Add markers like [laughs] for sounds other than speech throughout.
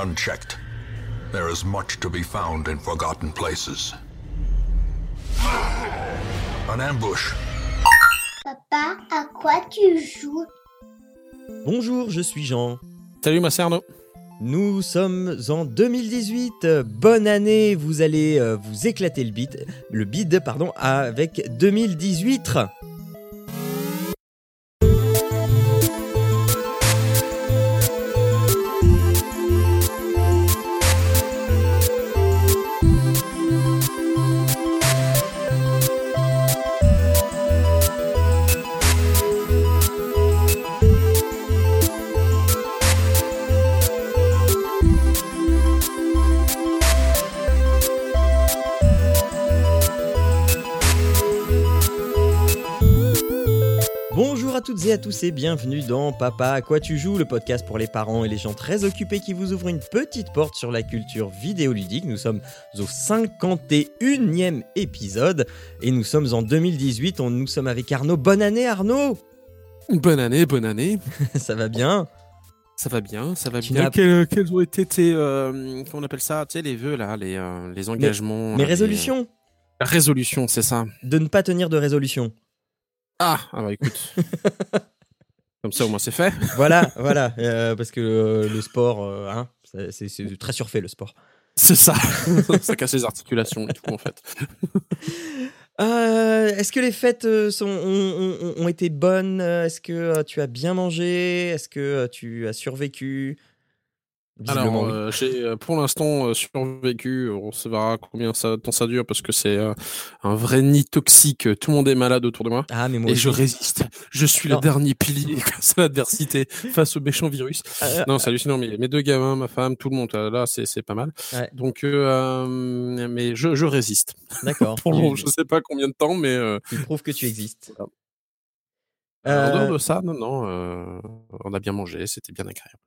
Unchecked, there is much to be found in forgotten places. An ambush. Papa, à quoi tu joues? Bonjour, je suis Jean. Salut, moi c'est Arnaud. Nous sommes en 2018. Bonne année, vous allez euh, vous éclater le bide, le bide pardon, avec 2018. Et à tous et bienvenue dans Papa à quoi tu joues, le podcast pour les parents et les gens très occupés qui vous ouvrent une petite porte sur la culture vidéoludique. Nous sommes au 51e épisode et nous sommes en 2018. On, nous sommes avec Arnaud. Bonne année Arnaud Bonne année, bonne année. [laughs] Ça va bien? Ça va bien, ça va Tu bien. n'as- Quels, quels ont été tes. euh, comment on appelle ça? Tu sais, les vœux, là, les, euh, les engagements. Mes les- résolutions Résolutions, c'est ça. De ne pas tenir de résolution. Ah, ah bah écoute. [laughs] Comme ça, au moins, c'est fait. [laughs] Voilà, voilà. euh, parce que euh, le sport, euh, hein, c'est- très surfait le sport. C'est ça. [laughs] ça casse les articulations et tout, en fait. Est-ce que les fêtes sont, ont, ont- ont été bonnes? Est-ce que tu as bien mangé? Est-ce que tu as survécu? Alors, euh, j'ai euh, pour l'instant euh, survécu. On se verra combien ça, temps ça dure parce que c'est un vrai nid toxique. Tout le monde est malade autour de moi. Ah, mais moi Et je résiste. Je suis le dernier pilier [laughs] face à l'adversité, face au méchant virus. Euh, Non, c'est hallucinant. Mais mes deux gamins, ma femme, tout le monde, là, c'est pas mal. Ouais. Donc, euh, mais je, je résiste. D'accord. [laughs] Pour je sais pas combien de temps, mais Tu prouves que tu existes. Voilà. En dehors de ça, non, non, on a bien mangé, c'était bien agréable.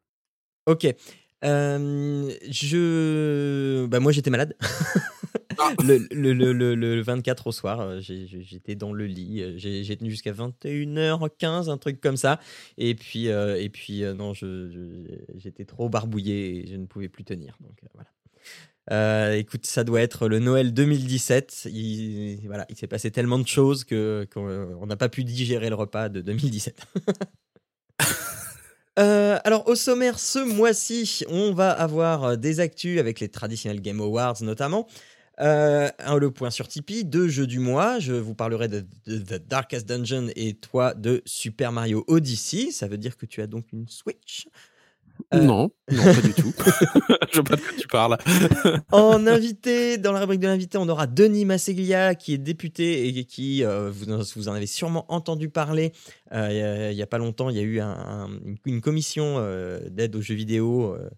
Ok. Euh, je. Bah, moi, j'étais malade. [laughs] Le, le, le, le- le 24 au soir, euh, j'étais dans le lit. euh, J'ai tenu jusqu'à 21h15, un truc comme ça. Et puis, euh, et puis euh, non, j'étais trop barbouillé et je ne pouvais plus tenir. Donc, voilà. Écoute, ça doit être le Noël 2017. Il, voilà, il s'est passé tellement de choses que qu'on on n'a pas pu digérer le repas de 2017. [laughs] Euh, alors au sommaire ce mois-ci, on va avoir euh, des actus avec les traditionnels Game Awards notamment. Euh, le point sur Tipeee, deux jeux du mois. Je vous parlerai de The Darkest Dungeon et toi de Super Mario Odyssey. Ça veut dire que tu as donc une Switch. Euh. Non, non, pas du tout. [laughs] je vois pas de quoi tu parles. [laughs] En invité, dans la rubrique de l'invité, on aura Denis Masseglia, qui est député et qui, euh, vous, en- vous en avez sûrement entendu parler. Euh, il y a- il y a pas longtemps, il y a eu un- un- une, commission euh, d'aide aux jeux vidéo, euh,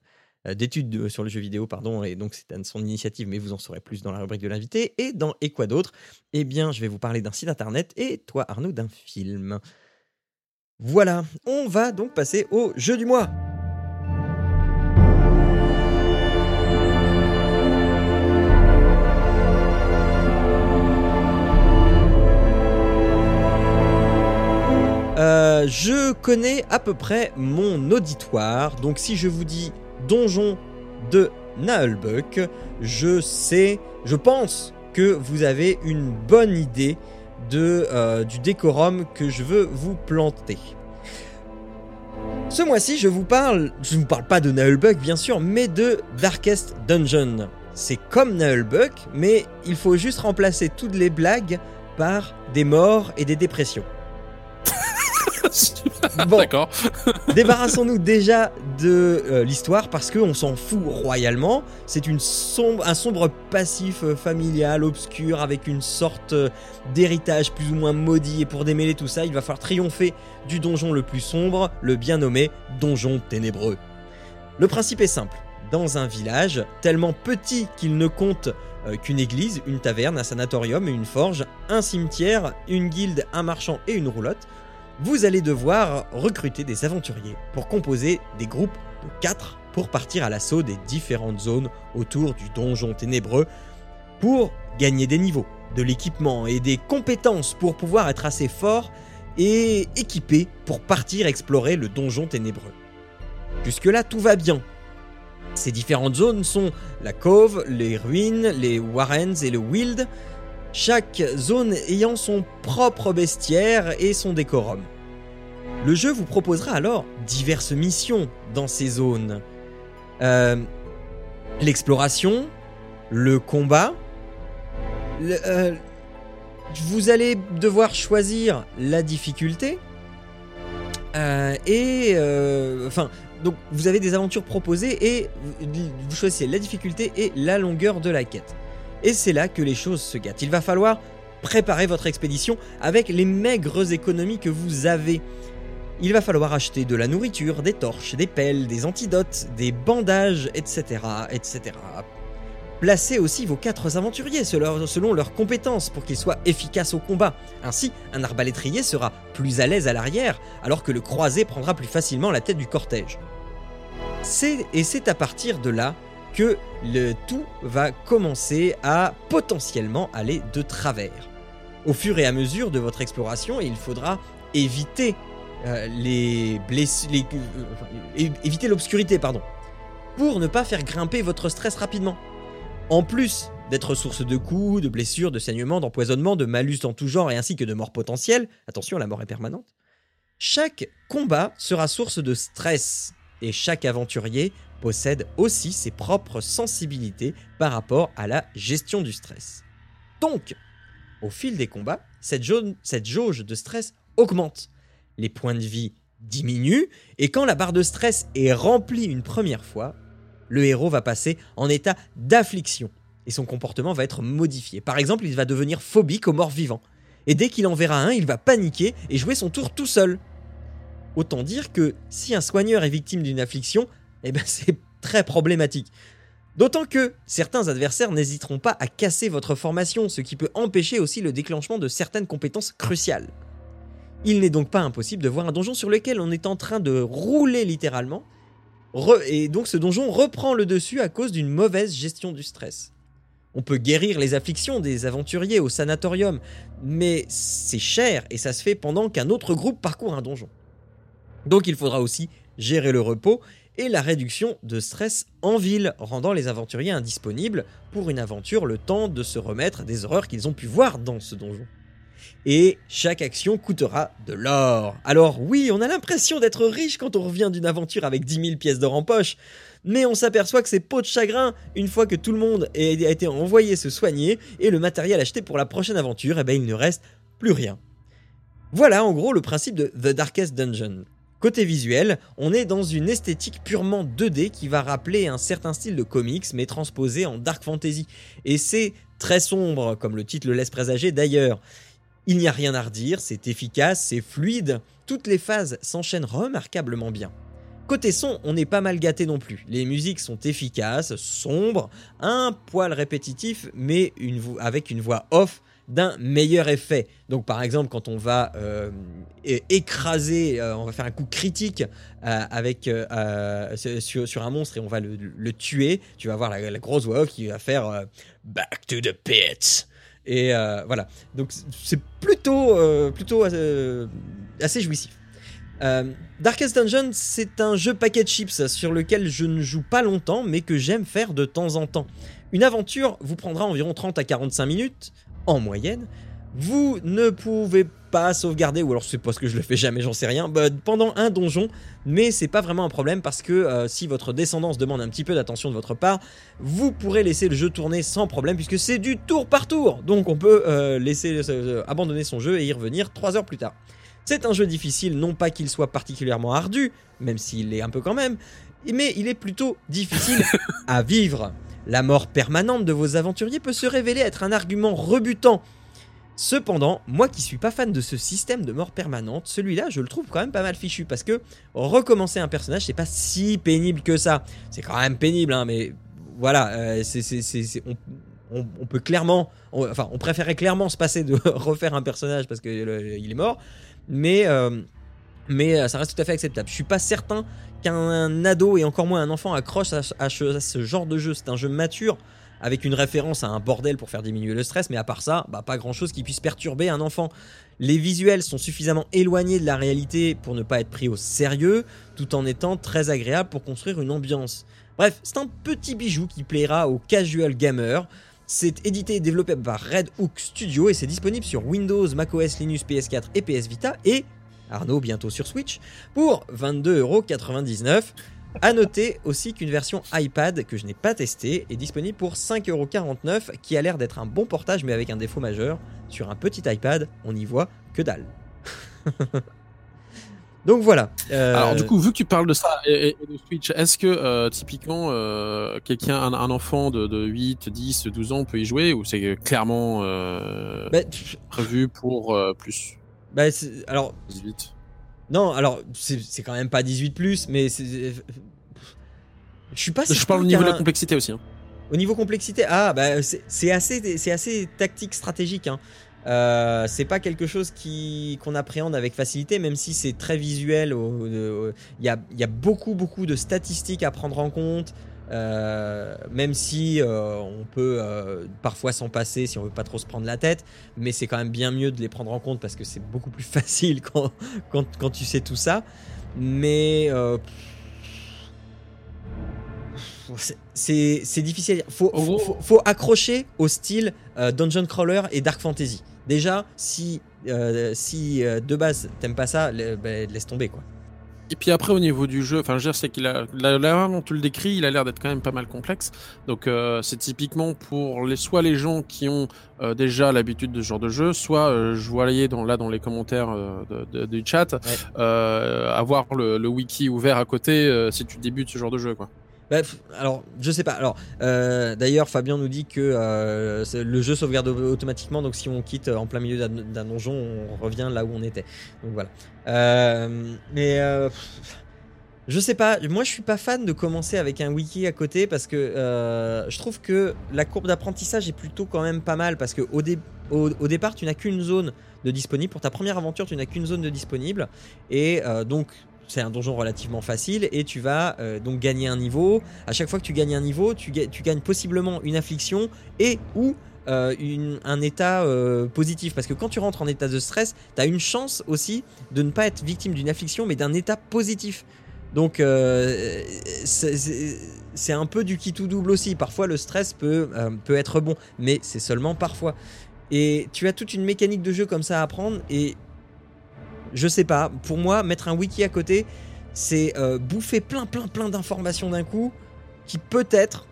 euh, d'études de- sur le jeu vidéo, pardon, et donc c'est son initiative, mais vous en saurez plus dans la rubrique de l'invité. Et dans Et quoi d'autre? Eh bien, je vais vous parler d'un site internet et toi, Arnaud, d'un film. Voilà, on va donc passer au jeu du mois. Euh, je connais à peu près mon auditoire, donc si je vous dis Donjon de Naelbuck, je sais, je pense que vous avez une bonne idée euh, du décorum que je veux vous planter. Ce mois-ci, je vous parle, je ne vous parle pas de Naelbuck bien sûr, mais de Darkest Dungeon. C'est comme Naelbuck, mais il faut juste remplacer toutes les blagues par des morts et des dépressions. Bon, D'accord. [laughs] débarrassons-nous déjà de euh, l'histoire parce qu'on s'en fout royalement. C'est une sombre, un sombre passif euh, familial, obscur, avec une sorte euh, d'héritage plus ou moins maudit. Et pour démêler tout ça, il va falloir triompher du donjon le plus sombre, le bien nommé Donjon Ténébreux. Le principe est simple. Dans un village tellement petit qu'il ne compte qu'une église, une taverne, un sanatorium et une forge, un cimetière, une guilde, un marchand et une roulotte, vous allez devoir recruter des aventuriers pour composer des groupes de 4 pour partir à l'assaut des différentes zones autour du donjon ténébreux pour gagner des niveaux, de l'équipement et des compétences pour pouvoir être assez fort et équipé pour partir explorer le donjon ténébreux. Jusque-là, tout va bien. Ces différentes zones sont la Cove, les ruines, les Warrens et le Wild, chaque zone ayant son propre bestiaire et son décorum. Le jeu vous proposera alors diverses missions dans ces zones. Euh, L'exploration, le combat, euh, vous allez devoir choisir la difficulté. Euh, et enfin, donc vous avez des aventures proposées et vous choisissez la difficulté et la longueur de la quête. Et c'est là que les choses se gâtent. Il va falloir préparer votre expédition avec les maigres économies que vous avez. Il va falloir acheter de la nourriture, des torches, des pelles, des antidotes, des bandages, etc. etc. Placez aussi vos quatre aventuriers selon leurs compétences pour qu'ils soient efficaces au combat. Ainsi, un arbalétrier sera plus à l'aise à l'arrière, alors que le croisé prendra plus facilement la tête du cortège. C'est et c'est à partir de là que le tout va commencer à potentiellement aller de travers. Au fur et à mesure de votre exploration, il faudra éviter euh, les blessures, les- euh, éviter l'obscurité, pardon, pour ne pas faire grimper votre stress rapidement. En plus d'être source de coups, de blessures, de saignements, d'empoisonnements, de malus en tout genre et ainsi que de morts potentielles, attention, la mort est permanente, chaque combat sera source de stress et chaque aventurier possède aussi ses propres sensibilités par rapport à la gestion du stress. Donc, au fil des combats, cette jauge de stress augmente. Les points de vie diminuent et quand la barre de stress est remplie une première fois, le héros va passer en état d'affliction et son comportement va être modifié. Par exemple, il va devenir phobique aux morts vivants. Et dès qu'il en verra un, il va paniquer et jouer son tour tout seul. Autant dire que si un soigneur est victime d'une affliction, eh ben c'est très problématique. D'autant que certains adversaires n'hésiteront pas à casser votre formation, ce qui peut empêcher aussi le déclenchement de certaines compétences cruciales. Il n'est donc pas impossible de voir un donjon sur lequel on est en train de rouler littéralement, et donc ce donjon reprend le dessus à cause d'une mauvaise gestion du stress. On peut guérir les afflictions des aventuriers au sanatorium, mais c'est cher et ça se fait pendant qu'un autre groupe parcourt un donjon. Donc il faudra aussi gérer le repos et la réduction de stress en ville, rendant les aventuriers indisponibles pour une aventure le temps de se remettre des horreurs qu'ils ont pu voir dans ce donjon. Et chaque action coûtera de l'or. Alors oui, on a l'impression d'être riche quand on revient d'une aventure avec 10 000 pièces d'or en poche, mais on s'aperçoit que c'est peau de chagrin une fois que tout le monde a été envoyé se soigner et le matériel acheté pour la prochaine aventure, et ben il ne reste plus rien. Voilà en gros le principe de The Darkest Dungeon. Côté visuel, on est dans une esthétique purement 2D qui va rappeler un certain style de comics mais transposé en dark fantasy. Et c'est très sombre, comme le titre le laisse présager d'ailleurs. Il n'y a rien à redire, c'est efficace, c'est fluide, toutes les phases s'enchaînent remarquablement bien. Côté son, on n'est pas mal gâté non plus. Les musiques sont efficaces, sombres, un poil répétitif, mais avec une voix off d'un meilleur effet. Donc par exemple quand on va euh, écraser, euh, on va faire un coup critique euh, avec sur, un monstre et on va le, tuer, tu vas voir la, grosse voix qui va faire Back to the pit. Et voilà. Donc c'est plutôt, plutôt assez jouissif. Euh, Darkest Dungeon, c'est un jeu paquet de chips sur lequel je ne joue pas longtemps, mais que j'aime faire de temps en temps. Une aventure vous prendra environ 30 à 45 minutes, en moyenne. Vous ne pouvez pas sauvegarder, ou alors c'est parce que je le fais jamais, j'en sais rien, bah, pendant un donjon, mais c'est pas vraiment un problème parce que euh, si votre descendance demande un petit peu d'attention de votre part, vous pourrez laisser le jeu tourner sans problème puisque c'est du tour par tour. Donc on peut euh, laisser euh, abandonner son jeu et y revenir 3 heures plus tard. C'est un jeu difficile, non pas qu'il soit particulièrement ardu, même s'il l'est un peu quand même, mais il est plutôt difficile [laughs] à vivre. La mort permanente de vos aventuriers peut se révéler être un argument rebutant. Cependant, moi qui suis pas fan de ce système de mort permanente, celui-là je le trouve quand même pas mal fichu parce que recommencer un personnage c'est pas si pénible que ça. C'est quand même pénible, hein, mais voilà, euh, on, peut clairement, enfin, on préférait clairement se passer de [laughs] refaire un personnage parce qu'il est mort, mais, euh, mais euh, ça reste tout à fait acceptable. Je suis pas certain qu'un ado et encore moins un enfant accroche à, ce- genre de jeu. C'est un jeu mature avec une référence à un bordel pour faire diminuer le stress, mais à part ça, bah, pas grand chose qui puisse perturber un enfant. Les visuels sont suffisamment éloignés de la réalité pour ne pas être pris au sérieux, tout en étant très agréables pour construire une ambiance. Bref, c'est un petit bijou qui plaira aux casual gamers. C'est édité et développé par Red Hook Studio et c'est disponible sur Windows, macOS, Linux, PS4 et PS Vita et Arnaud bientôt sur Switch pour 22,99€. A noter aussi qu'une version iPad que je n'ai pas testée est disponible pour 5,49€ qui a l'air d'être un bon portage mais avec un défaut majeur. Sur un petit iPad, on n'y voit que dalle. [laughs] Donc voilà. Euh, Alors du coup, vu que tu parles de ça et, et de Switch, est-ce que euh, typiquement euh, quelqu'un, un, un enfant de, de 8, 10, 12 ans peut y jouer ou c'est clairement bah, prévu pour plus? Bah, alors 18 non, alors c'est c'est quand même pas 18 plus, mais c'est je suis pas. Je parle au niveau de la complexité aussi. hein. Au niveau complexité, ah bah c'est c'est assez, c'est assez tactique stratégique. Hein. Euh, c'est pas quelque chose qui qu'on appréhende avec facilité, même si c'est très visuel. Il y, a, il y a beaucoup beaucoup de statistiques à prendre en compte. Euh, même si euh, on peut euh, parfois s'en passer si on veut pas trop se prendre la tête, mais c'est quand même bien mieux de les prendre en compte parce que c'est beaucoup plus [laughs] facile quand, quand, quand tu sais tout ça. Mais c'est- difficile. Faut, faut, faut- faut accrocher au style Dungeon Crawler et Dark Fantasy. Déjà, si, si de base t'aimes pas ça, bah, laisse tomber quoi. Et puis après au niveau du jeu, enfin je veux dire c'est qu'il a la, manière dont tu le décris, il a l'air d'être quand même pas mal complexe. Donc euh, c'est typiquement pour les soit les gens qui ont euh, déjà l'habitude de ce genre de jeu, soit euh, je voyais dans là dans les commentaires euh, de, de- du chat avoir le, le wiki ouvert à côté si tu débutes ce genre de jeu quoi. Bref, alors je sais pas. Alors euh, d'ailleurs, Fabien nous dit que euh, le jeu sauvegarde au- automatiquement, donc si on quitte en plein milieu d'un donjon, on revient là où on était. Donc voilà. Euh, mais euh, je sais pas. Moi, je suis pas fan de commencer avec un wiki à côté parce que euh, je trouve que la courbe d'apprentissage est plutôt quand même pas mal parce que au, au, départ, tu n'as qu'une zone de disponible. Pour ta première aventure, tu n'as qu'une zone de disponible et euh, donc c'est un donjon relativement facile et tu vas euh, donc gagner un niveau. À chaque fois que tu gagnes un niveau, tu, ga- tu gagnes possiblement une affliction et ou euh, un état euh, positif. Parce que quand tu rentres en état de stress, tu as une chance aussi de ne pas être victime d'une affliction mais d'un état positif. Donc c'est- un peu du qui tout double aussi. Parfois le stress peut, peut être bon, mais c'est seulement parfois. Et tu as toute une mécanique de jeu comme ça à apprendre et je sais pas, pour moi, mettre un wiki à côté, c'est euh, bouffer plein, plein, plein d'informations d'un coup qui peut-être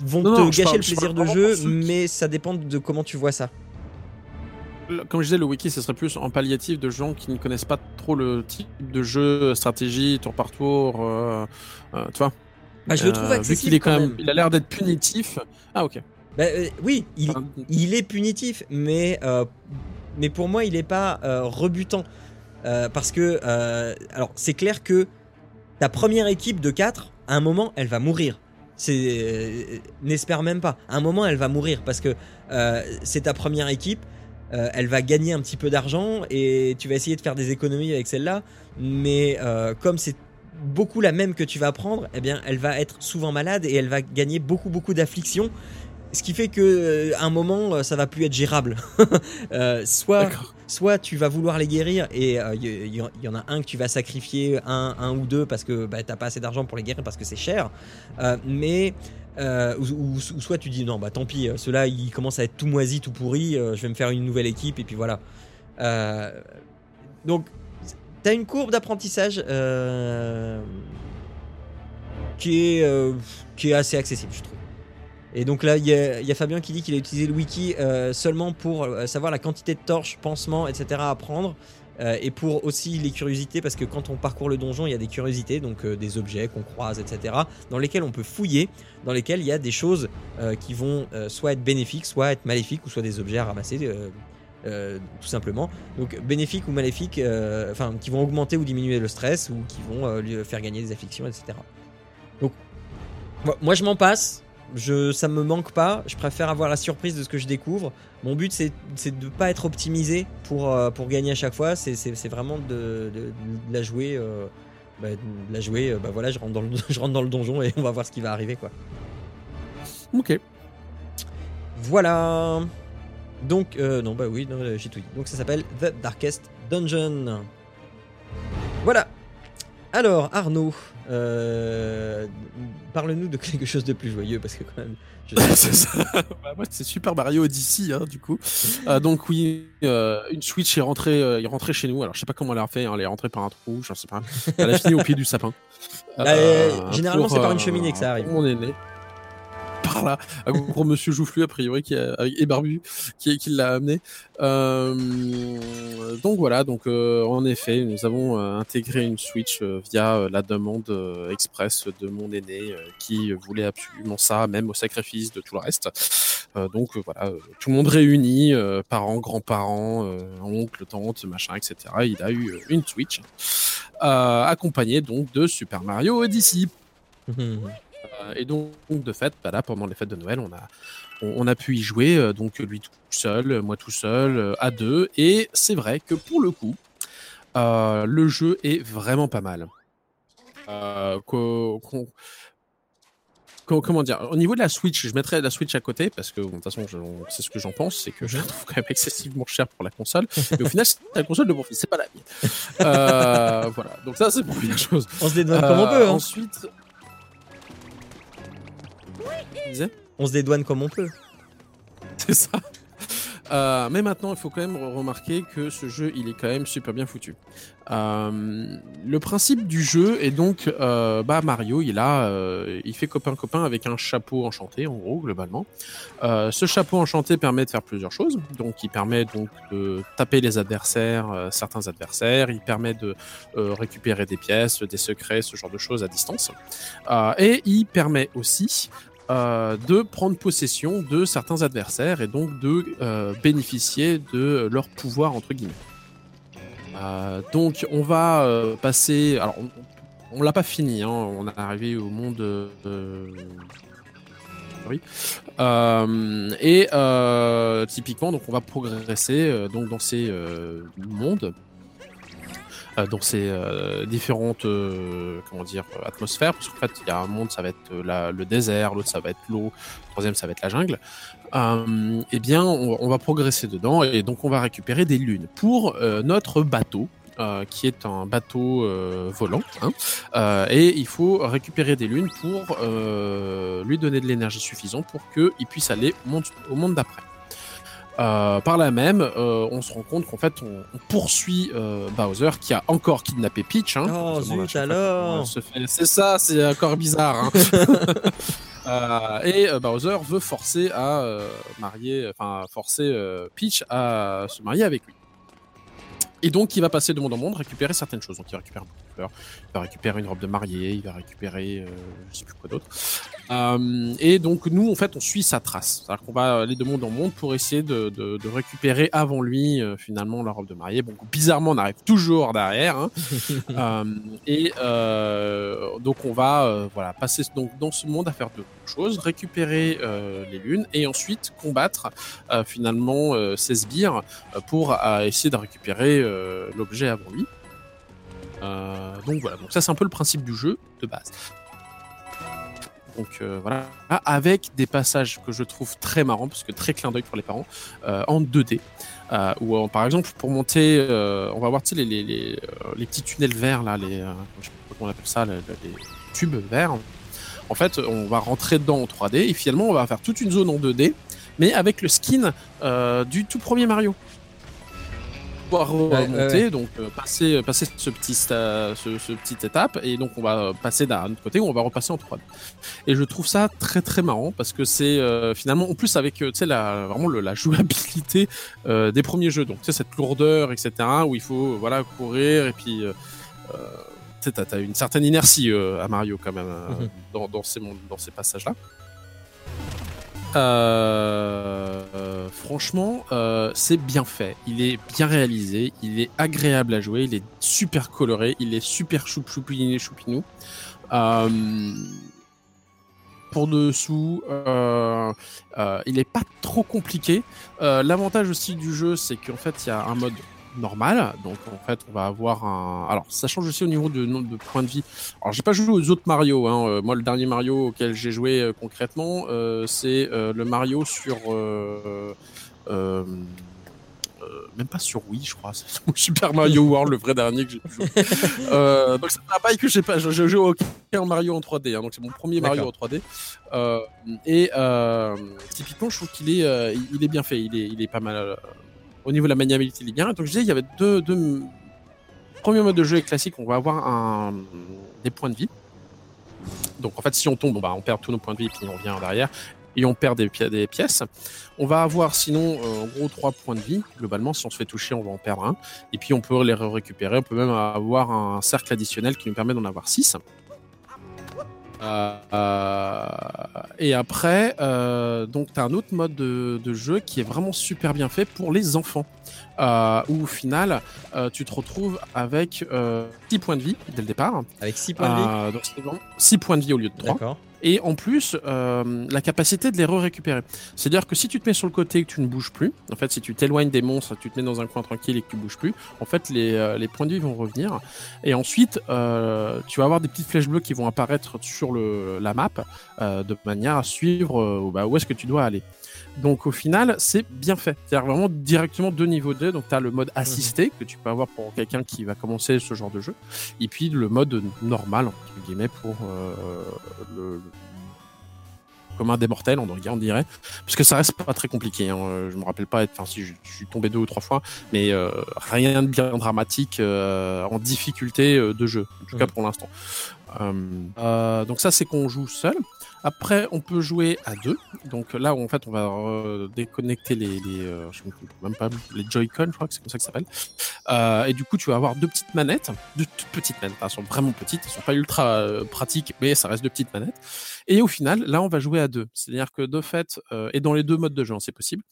vont Non, te non, gâcher parle- le plaisir de jeu, qui- mais ça dépend de comment tu vois ça. Comme je disais, le wiki, ce serait plus en palliatif de gens qui ne connaissent pas trop le type de jeu, stratégie, tour par tour, euh, euh, tu vois. Bah, je le trouve Vu qu'il est quand quand même, même. il a l'air d'être punitif. Ah ok. Bah, oui, il, Enfin, il est punitif, mais, mais pour moi, il n'est pas rebutant. Euh, parce que, euh, alors, c'est clair que ta première équipe de 4, à un moment, elle va mourir. C'est, euh, n'espère même pas. À un moment, elle va mourir parce que c'est ta première équipe. elle va gagner un petit peu d'argent et tu vas essayer de faire des économies avec celle-là. Mais comme c'est beaucoup la même que tu vas prendre, eh bien, elle va être souvent malade et elle va gagner beaucoup, beaucoup d'afflictions. Ce qui fait que euh, à un moment, euh, ça va plus être gérable. [laughs] Euh, soit, soit tu vas vouloir les guérir et il y, y- y en a un que tu vas sacrifier, un, un ou deux parce que bah, t'as pas assez d'argent pour les guérir parce que c'est cher. Euh, mais ou, ou- ou soit tu dis non bah tant pis, ceux-là ils commencent à être tout moisis, tout pourris, je vais me faire une nouvelle équipe et puis voilà. Donc t'as une courbe d'apprentissage qui est qui est assez accessible je trouve. Et donc là, il y, a Fabien qui dit qu'il a utilisé le wiki euh, seulement pour euh, savoir la quantité de torches, pansements, etc. à prendre. euh, et pour aussi les curiosités, parce que quand on parcourt le donjon, il y a des curiosités, donc des objets qu'on croise, etc. Dans lesquels on peut fouiller, dans lesquels il y a des choses qui vont soit être bénéfiques, soit être maléfiques, ou soit des objets à ramasser. tout simplement. Donc bénéfiques ou maléfiques, enfin qui vont augmenter ou diminuer le stress ou qui vont lui faire gagner des afflictions, etc. Donc moi, je m'en passe. Je, ça me manque pas. Je préfère avoir la surprise de ce que je découvre. Mon but c'est de pas être optimisé pour euh, pour gagner à chaque fois. C'est vraiment de, de, de la jouer. euh, bah, de la jouer. euh, bah voilà, je rentre dans le [laughs] je rentre dans le donjon et on va voir ce qui va arriver quoi. Ok. Voilà. Donc, euh, non, bah oui, j'ai tout dit. Donc, ça s'appelle The Darkest Dungeon. Voilà. Alors, Arnaud, euh, parle-nous de quelque chose de plus joyeux parce que quand même. je- [laughs] c'est ça. Bah, moi, c'est Super Mario Odyssey, hein, du coup. Euh, donc oui, euh, une Switch est rentrée, est rentrée chez nous. Alors je sais pas comment elle a fait. hein, elle est rentrée par un trou, je sais pas. Elle a fini au pied du sapin. Euh, généralement, c'est par une cheminée que ça arrive. pour Mon aîné. Par là, un gros monsieur joufflu a priori qui a, et barbu qui, l'a amené. Euh, donc voilà, donc euh, en effet, nous avons euh, intégré une Switch via la demande express de mon aîné qui voulait absolument ça, même au sacrifice de tout le reste. Donc voilà, tout le monde réuni, parents, grands-parents, oncles, tantes, machin, etc. Il a eu une Switch accompagnée donc de Super Mario Odyssey. Mhm. Euh, et donc, de fait, bah là, pendant les fêtes de Noël, on a, on, on a pu y jouer, euh, donc lui tout seul, moi tout seul, euh, à deux. Et c'est vrai que pour le coup, euh, le jeu est vraiment pas mal. Euh, qu'on- comment dire Au niveau de la Switch, je mettrais la Switch à côté parce que bon, de toute façon, je- on- c'est ce que j'en pense, c'est que je la trouve quand même excessivement cher pour la console. [laughs] Mais au final, c'est la console de mon fils, c'est pas la mienne. Euh, voilà. Donc ça, c'est pour première chose. On se dédouane comme on peut. hein. Ensuite. On se dédouane comme on peut. [laughs] C'est ça. Euh, mais maintenant, il faut quand même re- remarquer que ce jeu, il est quand même super bien foutu. Euh, le principe du jeu est donc, euh, bah Mario, il a, il fait copain copain avec un chapeau enchanté, en gros globalement. Ce chapeau enchanté permet de faire plusieurs choses. Donc, il permet donc de taper les adversaires, certains adversaires. Il permet de récupérer des pièces, des secrets, ce genre de choses à distance. Et il permet aussi euh, de prendre possession de certains adversaires et donc de euh, bénéficier de leur pouvoir entre guillemets. Euh, donc on va passer. Alors on, l'a pas fini. Hein, on est arrivé au monde. oui. Et typiquement, donc on va progresser donc dans ces mondes, dans ces euh, différentes euh, comment dire atmosphères, parce qu'en fait il y a un monde ça va être euh, le désert, l'autre ça va être l'eau, le troisième ça va être la jungle. Euh, eh bien, on, va progresser dedans et donc on va récupérer des lunes pour euh, notre bateau. euh, qui est un bateau euh, volant, hein. Euh, et il faut récupérer des lunes pour euh, lui donner de l'énergie suffisante pour qu'il puisse aller au monde, au monde d'après. Euh, par là même, euh, on se rend compte qu'en fait, on, on poursuit euh, Bowser qui a encore kidnappé Peach. Hein, Oh, zut, alors fait- C'est ça, c'est encore bizarre. hein. [laughs] Et Bowser veut forcer à marier, enfin forcer Peach à se marier avec lui. Et donc, il va passer de monde en monde, récupérer certaines choses. Donc, il récupère il va récupérer une robe de mariée, il va récupérer, euh, je sais plus quoi d'autre. Euh, et donc, nous, en fait, on suit sa trace. C'est-à-dire qu'on va aller de monde en monde pour essayer de, de, de récupérer avant lui, euh, finalement, la robe de mariée. Bon, bizarrement, on arrive toujours derrière. Hein. [laughs] Euh, et donc, on va voilà, passer donc, dans ce monde à faire deux choses récupérer les lunes et ensuite combattre finalement ces sbires pour essayer de récupérer l'objet avant lui. Euh, donc voilà, donc ça c'est un peu le principe du jeu de base. Donc euh, voilà, avec des passages que je trouve très marrants, parce que très clin d'œil pour les parents, euh, en 2D. Euh, où euh, par exemple pour monter, on va voir les, petits tunnels verts là, les, comment on appelle ça, les, tubes verts. En fait, on va rentrer dedans en 3D et finalement on va faire toute une zone en 2D, mais avec le skin du tout premier Mario. Pouvoir remonter, ouais. donc euh, passer, passer ce petit, ce, ce petite étape, et donc on va passer d'un autre côté où on va repasser en 3D. Et je trouve ça très très marrant parce que c'est euh, finalement en plus avec euh, tu sais la vraiment le- la jouabilité euh, des premiers jeux donc tu sais cette lourdeur etc où il faut euh, voilà courir et puis euh, euh, tu sais t'as t'as une certaine inertie euh, à Mario quand même euh, Mhm. dans, dans ces dans ces passages là euh, franchement, euh, c'est bien fait. Il est bien réalisé. Il est agréable à jouer. Il est super coloré. Il est super choup choupiné choupinou. Euh, pour dessous, euh, il est pas trop compliqué. L'avantage aussi du jeu, c'est qu'en fait, il y a un mode normal. Donc, en fait, on va avoir un. Alors, ça change aussi au niveau de de points de vie. Alors, j'ai pas joué aux autres Mario. Hein. Moi, le dernier Mario auquel j'ai joué concrètement, c'est le Mario sur. Euh, euh, même pas sur Wii, je crois. [laughs] C'est Super Mario World, le vrai dernier que j'ai joué. [laughs] euh, donc c'est un pareil que j'ai pas. Je, je joue aucun Mario en 3D, hein, donc c'est mon premier Mario en 3D. Euh, et euh, typiquement, je trouve qu'il est, il est bien fait. Il est, il est pas mal. au niveau de la maniabilité, il est bien. Donc je disais, il y avait deux, deux premier mode de jeu est classique. On va avoir un, des points de vie. Donc en fait, si on tombe, bah, on perd tous nos points de vie, puis on revient derrière et on perd des, pi- des pièces. On va avoir sinon euh, en gros trois points de vie. Globalement, si on se fait toucher, on va en perdre un. Et puis on peut les récupérer. On peut même avoir un cercle additionnel qui nous permet d'en avoir six. Euh, euh, et après, euh, donc tu as un autre mode de, de jeu qui est vraiment super bien fait pour les enfants. Euh, où au final, tu te retrouves avec 6 points de vie dès le départ. Avec 6 points de vie. Donc c'est vraiment 6 points de vie au lieu de 3 D'accord. Et en plus euh, la capacité de les récupérer. C'est-à-dire que si tu te mets sur le côté et que tu ne bouges plus, en fait si tu t'éloignes des monstres, tu te mets dans un coin tranquille et que tu bouges plus, en fait les, euh, les points de vie vont revenir. Et ensuite euh, tu vas avoir des petites flèches bleues qui vont apparaître sur la map de manière à suivre bah, où est-ce que tu dois aller. Donc au final, c'est bien fait. C'est-à-dire vraiment directement deux niveaux 2. Donc tu as le mode assisté que tu peux avoir pour quelqu'un qui va commencer ce genre de jeu. Et puis le mode normal, entre guillemets, pour euh, le, comme un des mortels, on on dirait. Parce que ça reste pas très compliqué. Hein. Euh, Je me rappelle pas, enfin si je, je suis tombé deux ou trois fois, mais euh, rien de bien dramatique euh, en difficulté de jeu, en tout cas Mhm. pour l'instant. Euh, donc ça c'est qu'on joue seul. Après, on peut jouer à deux. Donc là, en fait, on va déconnecter les, les euh, je sais même pas, les Joy-Con, je crois que c'est comme ça que ça s'appelle. Euh, et du coup, tu vas avoir deux petites manettes, deux toutes petites manettes. Elles sont vraiment petites, elles sont pas ultra euh, pratiques, mais ça reste deux petites manettes. Et au final, là, on va jouer à deux. C'est-à-dire que de fait, euh, et dans les deux modes de jeu, hein, c'est possible.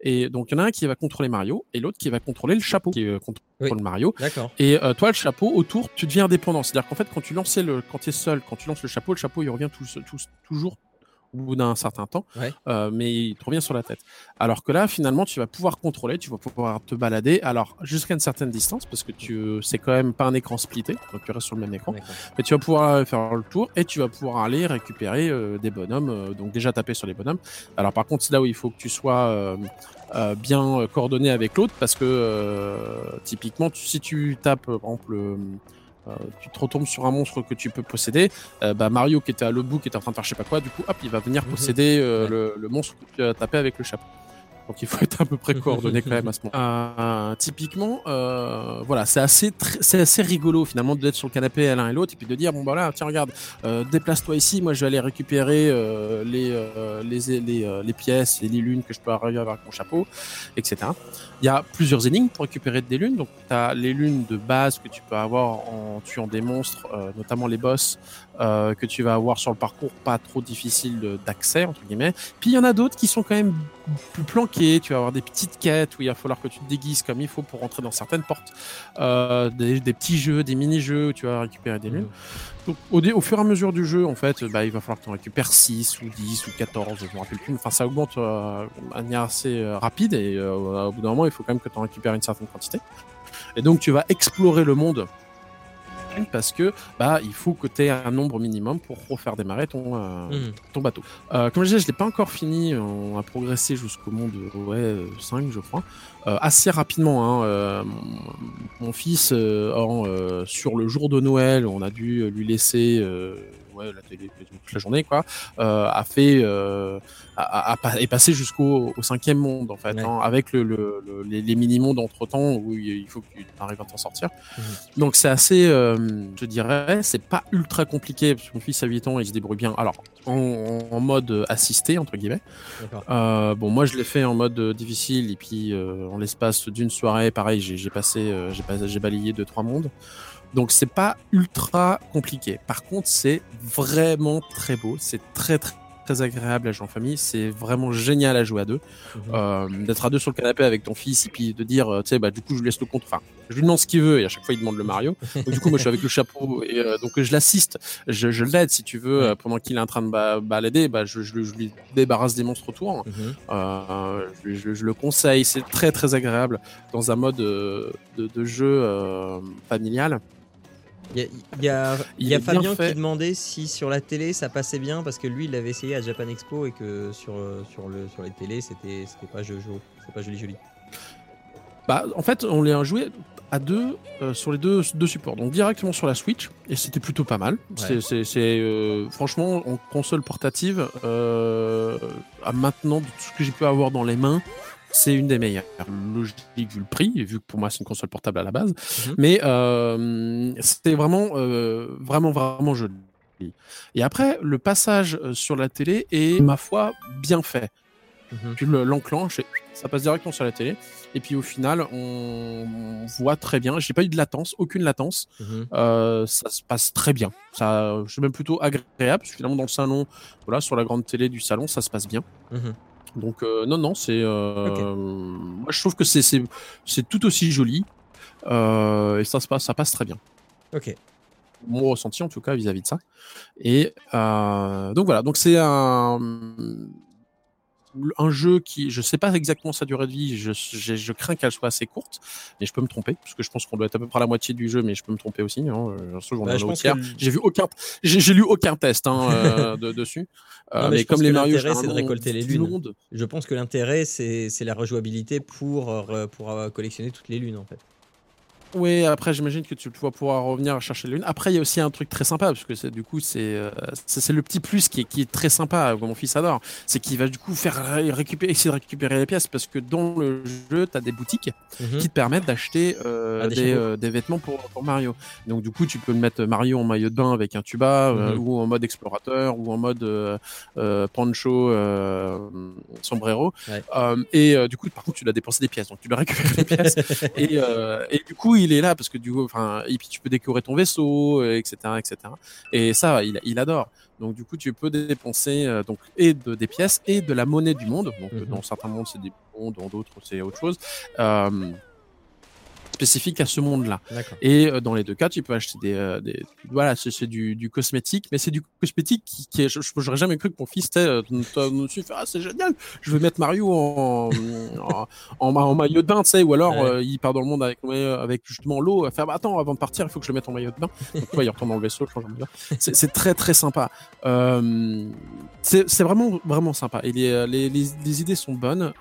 Et donc, il y en a un qui va contrôler Mario et l'autre qui va contrôler le chapeau qui euh, contrôle Oui. Mario. D'accord. Et euh, toi, le chapeau, autour, tu deviens indépendant. C'est-à-dire qu'en fait, quand tu lances le, quand es seul, quand tu lances le chapeau, le chapeau, il revient tout, tout- toujours au bout d'un certain temps, Ouais. euh, mais il te revient sur la tête. Alors que là, finalement, tu vas pouvoir contrôler, tu vas pouvoir te balader, alors jusqu'à une certaine distance, parce que tu, c'est quand même pas un écran splitté, donc tu restes sur le même écran. Mais tu vas pouvoir faire le tour et tu vas pouvoir aller récupérer euh, des bonhommes, euh, donc déjà taper sur les bonhommes. Alors par contre, c'est là où il faut que tu sois euh, euh, bien euh, coordonné avec l'autre parce que euh, typiquement, tu- si tu tapes euh, par exemple, euh, euh, tu te retombes sur un monstre que tu peux posséder, euh, bah, Mario qui était à l'autre bout, qui était en train de faire je sais pas quoi, du coup, hop, il va venir Mhm. posséder euh, le, le monstre que tu as tapé avec le chapeau. Donc il faut être à peu près [laughs] coordonné quand même à ce moment. Euh, typiquement, euh, voilà, c'est assez, c'est assez rigolo finalement d'être sur le canapé à l'un et l'autre et puis de dire bon bah là tiens regarde, euh, déplace-toi ici, moi je vais aller récupérer euh, les, euh, les, les, euh, les pièces et les lunes que je peux arriver avec mon chapeau, etc. Il y a plusieurs énigmes pour récupérer des lunes. Donc tu as les lunes de base que tu peux avoir en tuant des monstres, euh, notamment les boss, euh, que tu vas avoir sur le parcours pas trop difficile d'accès entre guillemets. Puis il y en a d'autres qui sont quand même plus planqués. Tu vas avoir des petites quêtes où il va falloir que tu te déguises comme il faut pour rentrer dans certaines portes. Euh, des, des petits jeux, des mini-jeux où tu vas récupérer des lunes. Donc, au, fur et à mesure du jeu, en fait, bah, il va falloir que tu en récupères 6 ou 10 ou 14, je me rappelle plus. Enfin, ça augmente euh, de manière assez euh, rapide et au bout d'un moment, il faut quand même que tu en récupères une certaine quantité. Et donc, tu vas explorer le monde parce que bah il faut que tu aies un nombre minimum pour refaire démarrer ton, euh, Mhm. ton bateau. Euh, comme je disais, je l'ai pas encore fini. On a progressé jusqu'au monde ouais, euh, 5, je crois. Euh, assez rapidement. Hein, mon, fils, en, sur le jour de Noël, on a dû lui laisser la télé toute la journée, quoi. Euh, a fait, euh, a, a- a pas- est passé jusqu'au au cinquième monde, en fait, Ouais. hein, avec le, le- le- les, les mini-mondes entre temps où il faut que tu arrives à t'en sortir. Mhm. Donc c'est assez, euh, je dirais, c'est pas ultra compliqué parce que mon fils a 8 ans, il se débrouille bien. Alors en, en mode assisté entre guillemets. Bon, moi je l'ai fait en mode difficile et puis en l'espace d'une soirée, pareil, j'ai passé, j'ai pas- j'ai balayé deux trois mondes. Donc c'est pas ultra compliqué. Par contre, c'est vraiment très beau, c'est très très très agréable à jouer en famille, c'est vraiment génial à jouer à deux. Mhm. Euh, d'être à deux sur le canapé avec ton fils et puis de dire, euh, tu sais, bah du coup je lui laisse le compte. Enfin, je lui demande ce qu'il veut et à chaque fois il demande le Mario. Donc du coup moi je suis avec le chapeau et euh, donc je l'assiste, je, je l'aide si tu veux euh, pendant qu'il est en train de ba- balader, bah je, je, je lui débarrasse des monstres autour. Mhm. Je, le conseille, c'est très très agréable dans un mode de, de jeu familial. Il y a, y a- y Fabien qui demandait si sur la télé ça passait bien parce que lui il l'avait essayé à Japan Expo et que sur, euh, sur, le, sur les télés c'était pas jojo, pas joli joli. Bah, en fait, on l'a joué à deux euh, sur les deux, deux supports. Donc directement sur la Switch, et c'était plutôt pas mal. Ouais. C'est, euh, franchement en console portative, euh, à maintenant de tout ce que j'ai pu avoir dans les mains, c'est une des meilleures. Logique vu le prix, vu que pour moi c'est une console portable à la base, Mhm. mais euh, c'était vraiment, euh, vraiment, vraiment joli. Et après, le passage euh, sur la télé est, ma foi, bien fait. Mhm. Tu le- l'enclenches et ça passe directement sur la télé. Et puis au final, on, on voit très bien. J'ai pas eu de latence, aucune latence. Mhm. Euh, ça se passe très bien. Ça, c'est même plutôt agréable. Parce que finalement, dans le salon, voilà, sur la grande télé du salon, ça se passe bien. Donc euh, non, non, c'est. euh. Moi, je trouve que c'est c'est tout aussi joli. Euh, et ça se passe, ça passe très bien Ok. mon ressenti en tout cas vis-à-vis de ça. Et euh, donc voilà, donc c'est un un jeu qui, je sais pas exactement sa durée de vie, je, je, je crains qu'elle soit assez courte, mais je peux me tromper, parce que je pense qu'on doit être à peu près à la moitié du jeu, mais je peux me tromper aussi. Hein, euh, Bah, J'ai vu aucun, j'ai lu aucun test hein, [laughs] euh, de, dessus. Euh, Non, mais comme les Mario, l'intérêt, c'est de récolter les lunes. monde- Je pense que l'intérêt, c'est la rejouabilité pour, pour collectionner toutes les lunes, en fait. Oui, après j'imagine que tu vas pouvoir revenir chercher les lunes. Après, il y a aussi un truc très sympa parce que du coup c'est euh, c'est c'est le petit plus qui est, qui est très sympa que mon fils adore, c'est qu'il va du coup faire ré- récupérer essayer de récupérer les pièces parce que dans le jeu tu as des boutiques Mhm. qui te permettent d'acheter euh, Ah, des des, chapeaux. euh, des vêtements pour, pour Mario. Donc du coup tu peux le mettre Mario en maillot de bain avec un tuba euh, Mhm. ou en mode explorateur ou en mode poncho euh, sombrero. Ouais. Et du coup par contre tu dois dépenser des pièces donc tu dois récupérer les pièces [laughs] et, et du coup, il est là parce que du coup, enfin, et puis tu peux décorer ton vaisseau, euh, etc., etc. Et ça, il, il adore. Donc du coup, tu peux dépenser euh, donc et de, des pièces et de la monnaie du monde. Donc Mhm. dans certains mondes, c'est des bons, dans d'autres, c'est autre chose. Euh, spécifique à ce monde-là. Et euh, dans les deux cas, tu peux acheter des, euh, des voilà, c'est du, du cosmétique, mais c'est du cosmétique qui, qui est, j'aurais jamais cru que mon fils, toi, dessus, fait, ah c'est génial, je veux mettre Mario en, en, en, en maillot de bain, tu sais, ou alors Ouais. euh, il part dans le monde avec, avec justement l'eau, à faire, bah, attends, avant de partir, il faut que je le mette en maillot de bain. Donc, ouais, il retourne dans le vaisseau. C'est très très sympa. C'est vraiment vraiment sympa. Et les, les, les, les idées sont bonnes.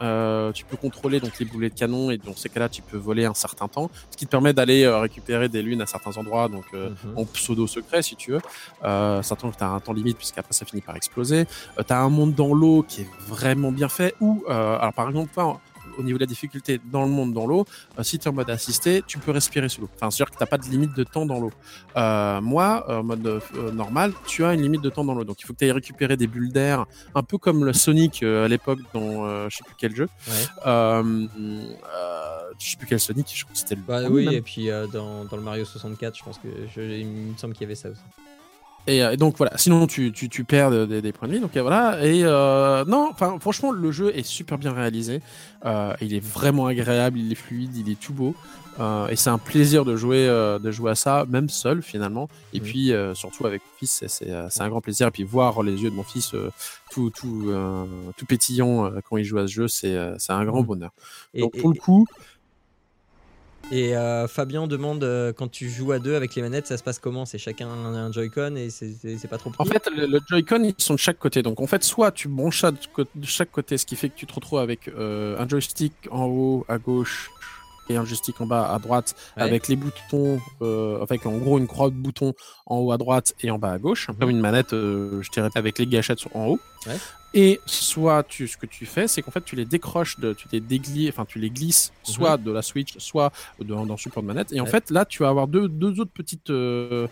Tu peux contrôler donc les boulets de canon et dans ces cas-là, tu peux voler un certain temps, ce qui te permet d'aller euh, récupérer des lunes à certains endroits, donc euh, Mhm. en pseudo secret si tu veux. Euh, certains tu as un temps limite puisqu'après ça finit par exploser. Euh, tu as un monde dans l'eau qui est vraiment bien fait. Ou euh, alors par exemple pas au niveau de la difficulté dans le monde dans l'eau, euh, si tu es en mode assisté, tu peux respirer sous l'eau. Enfin, c'est-à-dire que tu pas de limite de temps dans l'eau. Euh, moi, en mode euh, normal, tu as une limite de temps dans l'eau. Donc il faut que tu ailles récupérer des bulles d'air, un peu comme le Sonic euh, à l'époque dans euh, je sais plus quel jeu. Ouais. Euh, euh, je sais plus quel Sonic, je crois que c'était le Bah, oui, même. et puis euh, dans, dans le Mario 64, je pense que je, il me semble qu'il y avait ça aussi. Et, euh, et donc voilà, sinon tu, tu, tu perds de- de- des points de vie. Donc euh, voilà. Et euh, non, enfin franchement, le jeu est super bien réalisé. Euh, il est vraiment agréable, il est fluide, il est tout beau. Et c'est un plaisir de jouer, de jouer à ça, même seul finalement. Et Mhm. puis surtout avec mon fils, c'est- un grand plaisir. Et puis voir les yeux de mon fils tout tout tout pétillant quand il joue à ce jeu, c'est un grand Mhm. bonheur. Et, Donc et- pour le coup, et, euh, Fabien demande euh, quand tu joues à deux avec les manettes, ça se passe comment? C'est chacun un, un Joy-Con et c'est- pas trop petit En fait, le, le Joy-Con, ils sont de chaque côté. Donc, en fait, soit tu branches de chaque côté, ce qui fait que tu te retrouves avec euh, un joystick en haut à gauche et un joystick en bas à droite, Ouais. avec les boutons, euh, avec en gros une croix de boutons en haut à droite et en bas à gauche, comme une manette, euh, je dirais, avec les gâchettes sur- en haut. Ouais. Et soit tu, ce que tu fais, c'est qu'en fait tu les décroches, de, tu les déglisses, enfin tu les glisses, soit de la Switch, soit le support de manette. Et en fait, là, tu vas avoir deux, deux autres petites euh,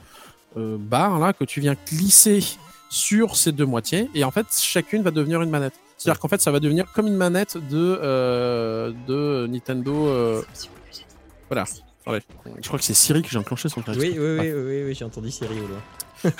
euh, barres là que tu viens glisser sur ces deux moitiés. Et en fait, chacune va devenir une manette. C'est-à-dire qu'en fait, ça va devenir comme une manette de, euh, de Nintendo. euh, Voilà. Je crois que c'est Siri que j'ai enclenché sur le Oui, clavier. oui, oui, oui, oui, oui, j'ai entendu Siri au loin. [laughs]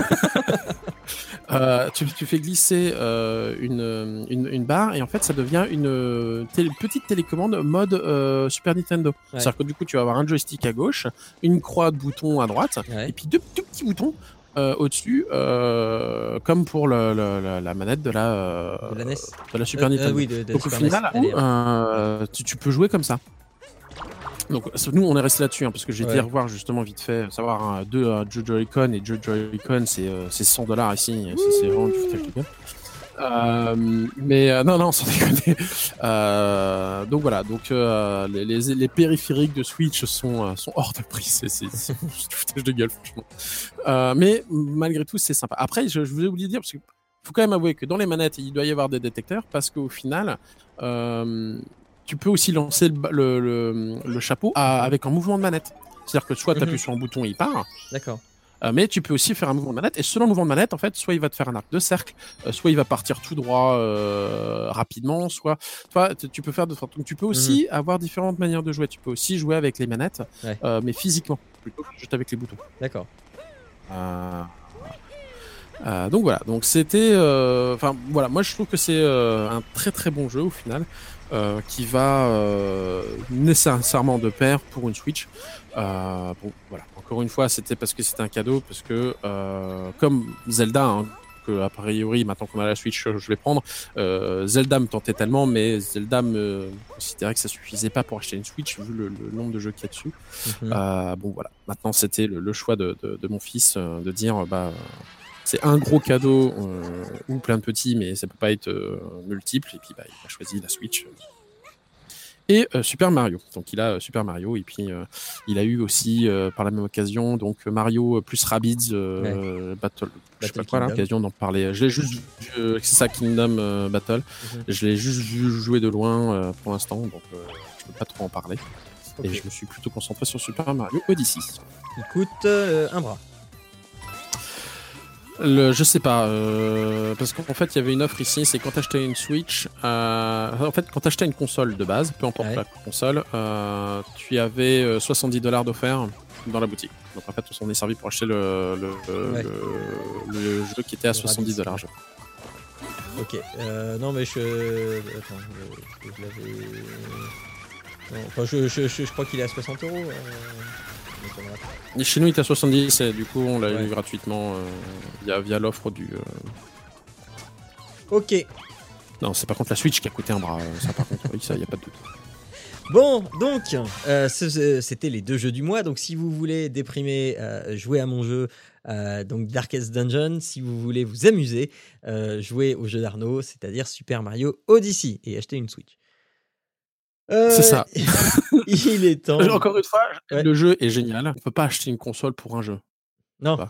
Euh, tu, tu fais glisser euh, une, une, une barre et en fait ça devient une télé- petite télécommande mode euh, Super Nintendo. C'est-à-dire que du coup tu vas avoir un joystick à gauche, une croix de boutons à droite Ouais. et puis deux tout petits boutons euh, au-dessus euh, comme pour le, le- la, manette de la, euh, De la NES de la Super Euh, Nintendo. oui, de, Donc au final, tu, tu peux jouer comme ça. Donc nous on est resté là-dessus hein, parce que j'ai Ouais. été revoir justement vite fait savoir un, deux euh, Joe Joy-Con et Joe Joy-Con c'est euh, c'est 100 dollars ici c'est c'est vraiment du foutage de gueule. Euh, mais euh, non, non, sans déconner. Euh, donc voilà, donc euh, les, les, les périphériques de Switch sont, sont hors de prix. C'est [laughs] foutage de gueule, franchement. Mais malgré tout, c'est sympa. Après, je, je vous ai oublié de dire, parce qu'il faut quand même avouer que dans les manettes, il doit y avoir des détecteurs, parce qu'au final, tu peux aussi lancer le, le, le- le chapeau à- avec un mouvement de manette. C'est-à-dire que soit tu appuies Mhm. sur un bouton et il part, D'accord. Euh, mais tu peux aussi faire un mouvement de manette, et selon le mouvement de manette, en fait, soit il va te faire un arc de cercle, euh, soit il va partir tout droit euh, rapidement, soit toi, tu peux faire de Donc tu peux aussi avoir différentes manières de jouer. Tu peux aussi jouer avec les manettes, Ouais. mais physiquement, plutôt que juste avec les boutons. D'accord. Euh, donc voilà, donc c'était, euh, enfin voilà, moi je trouve que c'est euh, un très très bon jeu au final, qui va nécessairement de pair pour une Switch. Bon voilà, encore une fois, c'était parce que c'était un cadeau, parce que euh, comme Zelda, hein, que a priori maintenant qu'on a la Switch, je vais prendre. euh, Zelda me tentait tellement, mais Zelda me considérait que ça suffisait pas pour acheter une Switch vu le, le nombre de jeux qu'il y a dessus. Mhm. Euh, bon voilà, maintenant c'était le, le choix de, de- de mon fils de dire bah c'est un gros cadeau ou plein de petits, mais ça peut pas être multiple. Et puis bah, il a choisi la Switch. Et euh, Super Mario. Donc il a euh, Super Mario et puis euh, il a eu aussi par la même occasion donc Mario plus Rabbids Battle. Je sais pas quoi l'occasion d'en parler. Je l'ai juste vu, c'est ça Kingdom Battle. Mhm. Je l'ai juste vu jouer de loin pour l'instant, donc je peux pas trop en parler. Et je me suis plutôt concentré sur Super Mario Odyssey. Il coûte euh, un bras. Le, je sais pas, euh, parce qu'en fait il y avait une offre ici, c'est quand t'achetais une Switch, euh, en fait quand t'achetais une console de base, peu importe Ouais. la console, euh, tu avais euh, 70 dollars d'offert dans la boutique. Donc en fait on s'en est servi pour acheter le, le, Ouais. jeu qui était à Le 70 Rabbids. dollars. Ok. Euh, non, mais je. Attends, je, je l'avais. Enfin, je, je, je, je crois qu'il est à 60 euros. Et Chez nous il était à 70 et du coup on l'a Ouais. eu gratuitement euh, via, via l'offre du... euh, Ok. Non c'est par contre la Switch qui a coûté un bras, euh, ça par contre oui ça y a pas de doute. [laughs] Bon, donc, euh, c'était les deux jeux du mois. Donc, si vous voulez déprimer, euh, jouer à mon jeu, euh, donc Darkest Dungeon. Si vous voulez vous amuser, jouer au jeu d'Arnaud, c'est-à-dire Super Mario Odyssey, et acheter une Switch. Euh, C'est ça. [laughs] il est temps. Encore une fois, Ouais. le jeu est génial. On peut pas acheter une console pour un jeu. Non. Bah,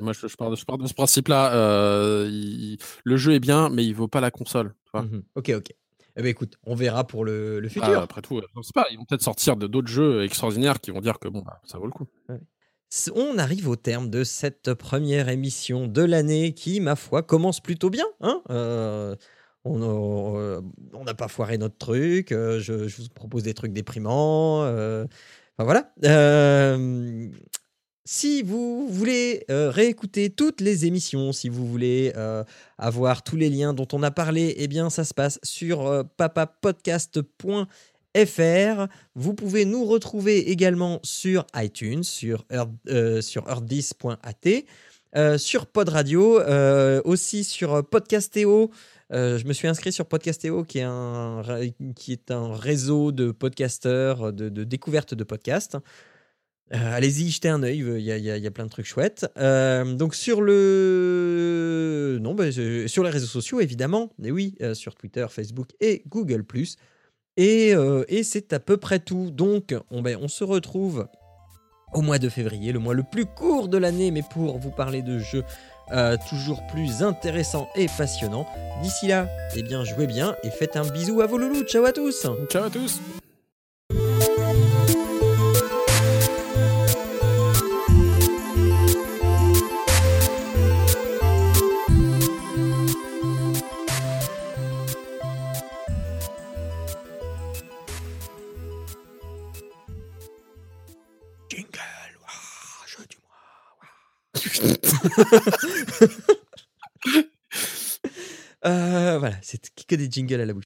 moi, je, je pars de, je pars de ce principe-là. euh, il- le jeu est bien, mais il vaut pas la console. tu vois. Mhm. Ok, ok. Eh ben, écoute, on verra pour le, le Bah, futur. après tout, euh, on sait pas. Ils vont peut-être sortir de d'autres jeux extraordinaires qui vont dire que bon, bah, ça vaut le coup. On arrive au terme de cette première émission de l'année qui, ma foi, commence plutôt bien. Hein Euh, on euh, on n'a pas foiré notre truc. euh, je, vous propose des trucs déprimants. euh, voilà. Euh, si vous voulez euh, réécouter toutes les émissions, si vous voulez euh, avoir tous les liens dont on a parlé, eh bien, ça se passe sur euh, papapodcast.fr. Vous pouvez nous retrouver également sur iTunes, sur, Earth- euh, sur earth10.at, euh, sur Pod Radio, euh, aussi sur euh, Podcastéo. Euh, je me suis inscrit sur Podcastéo, qui est un, qui est un réseau de podcasteurs, de, de découverte de podcasts. Allez-y, jetez un œil, il y, a- y a- plein de trucs chouettes. Donc sur le... Non, je- sur les réseaux sociaux, évidemment. Et oui, sur Twitter, Facebook et Google ⁇ et, et c'est à peu près tout. Donc, on, ben, on se retrouve au mois de février, le mois le plus court de l'année, mais pour vous parler de jeux euh, toujours plus intéressants et passionnants. D'ici là, eh bien, jouez bien et faites un bisou à vos loulous. Ciao à tous Ciao à tous. Euh, Voilà, c'est que des jingles à la bouche.